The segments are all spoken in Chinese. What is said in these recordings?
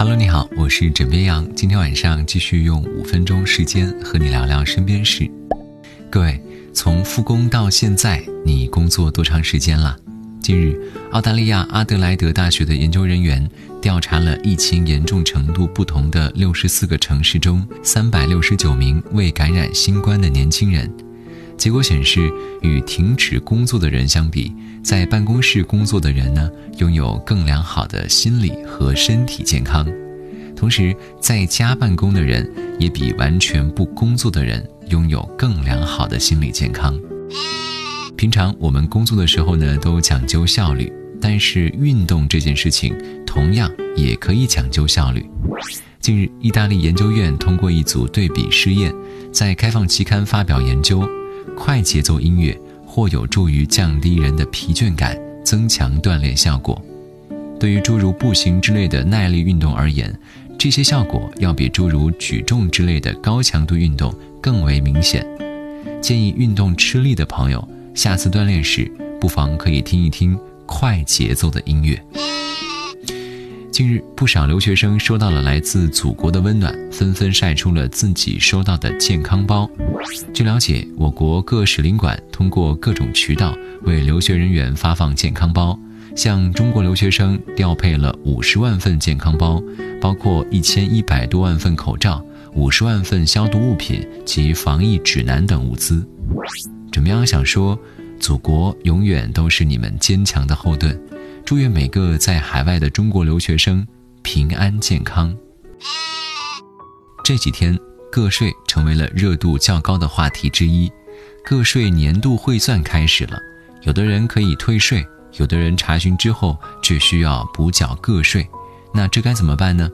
Hello，你好，我是枕边羊。今天晚上继续用五分钟时间和你聊聊身边事。各位，从复工到现在，你工作多长时间了？近日，澳大利亚阿德莱德大学的研究人员调查了疫情严重程度不同的六十四个城市中三百六十九名未感染新冠的年轻人。结果显示，与停止工作的人相比，在办公室工作的人呢，拥有更良好的心理和身体健康。同时，在家办公的人也比完全不工作的人拥有更良好的心理健康。平常我们工作的时候呢，都讲究效率，但是运动这件事情同样也可以讲究效率。近日，意大利研究院通过一组对比试验，在开放期刊发表研究。快节奏音乐或有助于降低人的疲倦感，增强锻炼效果。对于诸如步行之类的耐力运动而言，这些效果要比诸如举重之类的高强度运动更为明显。建议运动吃力的朋友，下次锻炼时不妨可以听一听快节奏的音乐。近日，不少留学生收到了来自祖国的温暖，纷纷晒出了自己收到的健康包。据了解，我国各使领馆通过各种渠道为留学人员发放健康包，向中国留学生调配了五十万份健康包，包括一千一百多万份口罩、五十万份消毒物品及防疫指南等物资。怎么样？想说，祖国永远都是你们坚强的后盾。祝愿每个在海外的中国留学生平安健康。这几天个税成为了热度较高的话题之一，个税年度汇算开始了，有的人可以退税，有的人查询之后却需要补缴个税，那这该怎么办呢？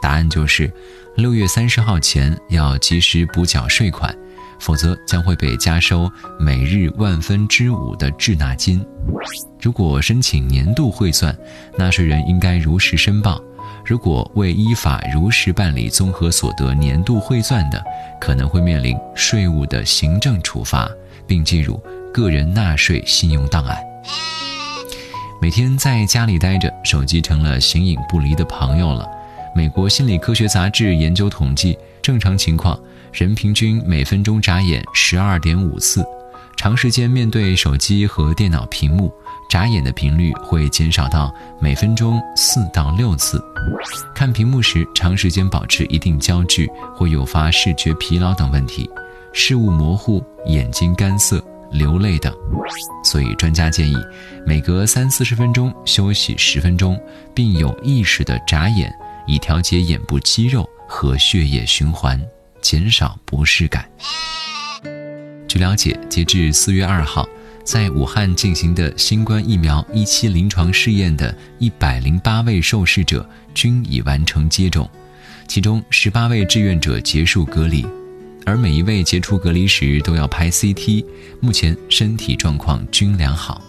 答案就是六月三十号前要及时补缴税款。否则将会被加收每日万分之五的滞纳金。如果申请年度汇算，纳税人应该如实申报；如果未依法如实办理综合所得年度汇算的，可能会面临税务的行政处罚，并进入个人纳税信用档案。每天在家里待着，手机成了形影不离的朋友了。美国心理科学杂志研究统计，正常情况。人平均每分钟眨眼十二点五次，长时间面对手机和电脑屏幕，眨眼的频率会减少到每分钟四到六次。看屏幕时长时间保持一定焦距，会诱发视觉疲劳等问题，视物模糊、眼睛干涩、流泪等。所以专家建议，每隔三四十分钟休息十分钟，并有意识的眨眼，以调节眼部肌肉和血液循环。减少不适感。据了解，截至四月二号，在武汉进行的新冠疫苗一期临床试验的一百零八位受试者均已完成接种，其中十八位志愿者结束隔离，而每一位解除隔离时都要拍 CT，目前身体状况均良好。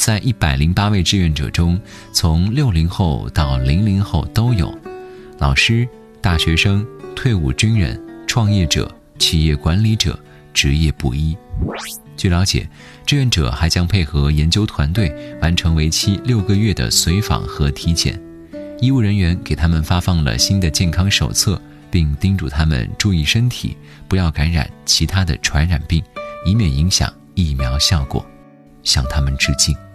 在一百零八位志愿者中，从六零后到零零后都有，老师、大学生。退伍军人、创业者、企业管理者，职业不一。据了解，志愿者还将配合研究团队完成为期六个月的随访和体检。医务人员给他们发放了新的健康手册，并叮嘱他们注意身体，不要感染其他的传染病，以免影响疫苗效果。向他们致敬。